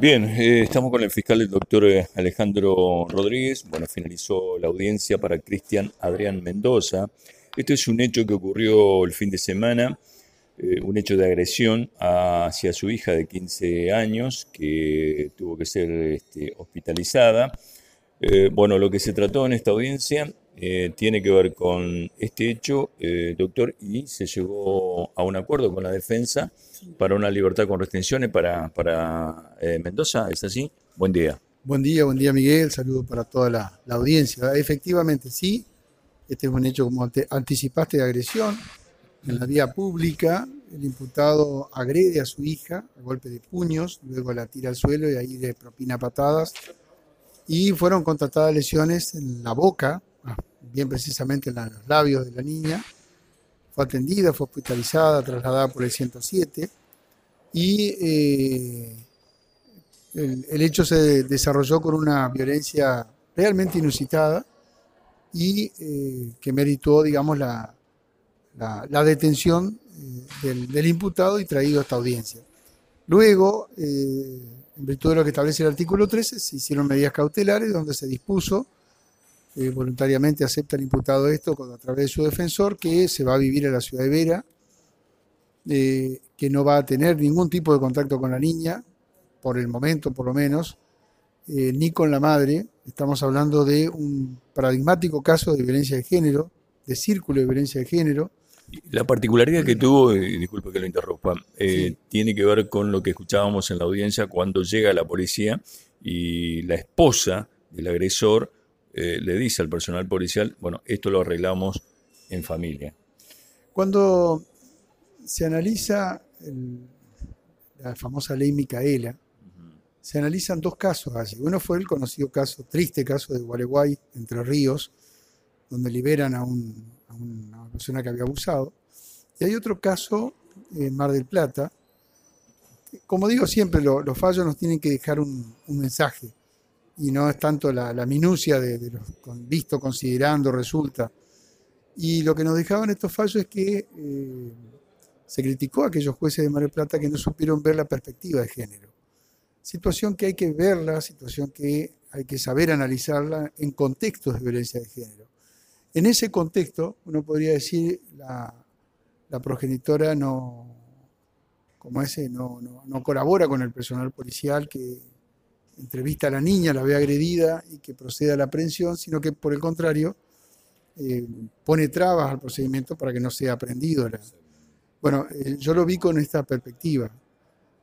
Bien, eh, estamos con el fiscal, el doctor eh, Alejandro Rodríguez. Bueno, finalizó la audiencia para Cristian Adrián Mendoza. Este es un hecho que ocurrió el fin de semana, eh, un hecho de agresión hacia su hija de 15 años que tuvo que ser este, hospitalizada. bueno, lo que se trató en esta audiencia eh, tiene que ver con este hecho, eh, doctor, y se llegó a un acuerdo con la defensa para una libertad con restricciones para, eh, Mendoza, ¿es así? Buen día. Buen día, buen día Miguel, saludo para toda la, audiencia. Efectivamente, sí, este es un hecho, como anticipaste, de agresión. En la vía pública, el imputado agrede a su hija a golpe de puños, luego la tira al suelo y ahí le propina patadas. Y fueron contratadas lesiones en la boca, bien precisamente en los labios de la niña. Fue atendida, fue hospitalizada, trasladada por el 107 y eh, el, hecho se desarrolló con una violencia realmente inusitada y eh, que meritó, digamos, la, la, detención eh, del, imputado y traído a esta audiencia. Luego, en virtud de lo que establece el artículo 13, se hicieron medidas cautelares donde se dispuso eh, voluntariamente acepta el imputado esto a través de su defensor, que se va a vivir en la ciudad de Vera, eh, que no va a tener ningún tipo de contacto con la niña, por el momento por lo menos, eh, ni con la madre. Estamos hablando de un paradigmático caso de violencia de género, de círculo de violencia de género. La particularidad que tuvo, y disculpe que lo interrumpa, tiene que ver con lo que escuchábamos en la audiencia cuando llega la policía y la esposa del agresor eh, le dice al personal policial, bueno, esto lo arreglamos en familia. Cuando se analiza la famosa ley Micaela, se analizan dos casos allí. Uno fue el conocido caso, triste caso de Gualeguay, Entre Ríos, donde liberan a, una persona que había abusado. Y hay otro caso en Mar del Plata. Como digo siempre, los fallos nos tienen que dejar un mensaje y no es tanto la, minucia de, lo visto, considerando, resulta. Y lo que nos dejaban estos fallos es que eh, se criticó a aquellos jueces de Mar del Plata que no supieron ver la perspectiva de género. Situación que hay que verla, situación que hay que saber analizarla en contextos de violencia de género. En ese contexto, uno podría decir, la, la progenitora no, como ese, no, no, no colabora con el personal policial que entrevista a la niña, la ve agredida y que proceda a la aprehensión, sino que por el contrario eh, pone trabas al procedimiento para que no sea aprendido. Bueno, eh, yo lo vi con esta perspectiva.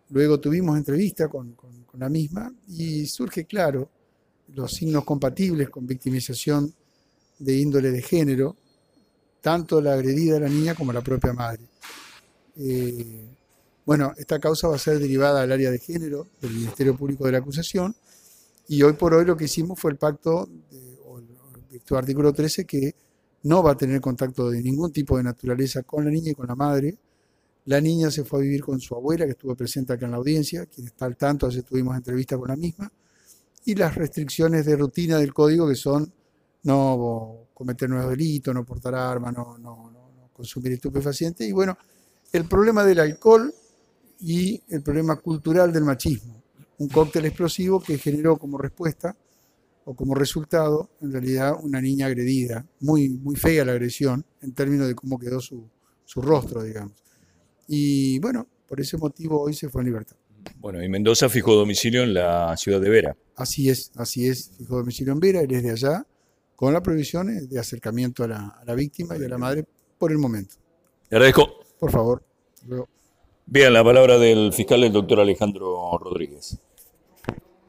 Luego tuvimos entrevista con, la misma y surge claro los signos compatibles con victimización de índole de género, tanto la agredida de la niña como la propia madre. Eh, bueno, esta causa va a ser derivada al área de género del Ministerio Público de la Acusación y hoy por hoy lo que hicimos fue el pacto, o el, artículo 13, que no va a tener contacto de ningún tipo de naturaleza con la niña y con la madre. La niña se fue a vivir con su abuela, que estuvo presente acá en la audiencia, quien está al tanto, ayer tuvimos entrevista con la misma, y las restricciones de rutina del código que son no cometer nuevos delitos, no portar armas, no, no consumir estupefacientes. Y bueno, el problema del alcohol y el problema cultural del machismo. Un cóctel explosivo que generó como respuesta o como resultado, en realidad, una niña agredida. Muy, muy fea la agresión en términos de cómo quedó su, su rostro, digamos. Y bueno, por ese motivo hoy se fue en libertad. Bueno, y Mendoza fijó domicilio en la ciudad de Vera. Así es, así es, fijó domicilio en Vera, él es de allá, con las prohibiciones de acercamiento a la, a la víctima y a la madre por el momento. Le agradezco. Por favor. Bien, la palabra del fiscal, el doctor Alejandro Rodríguez.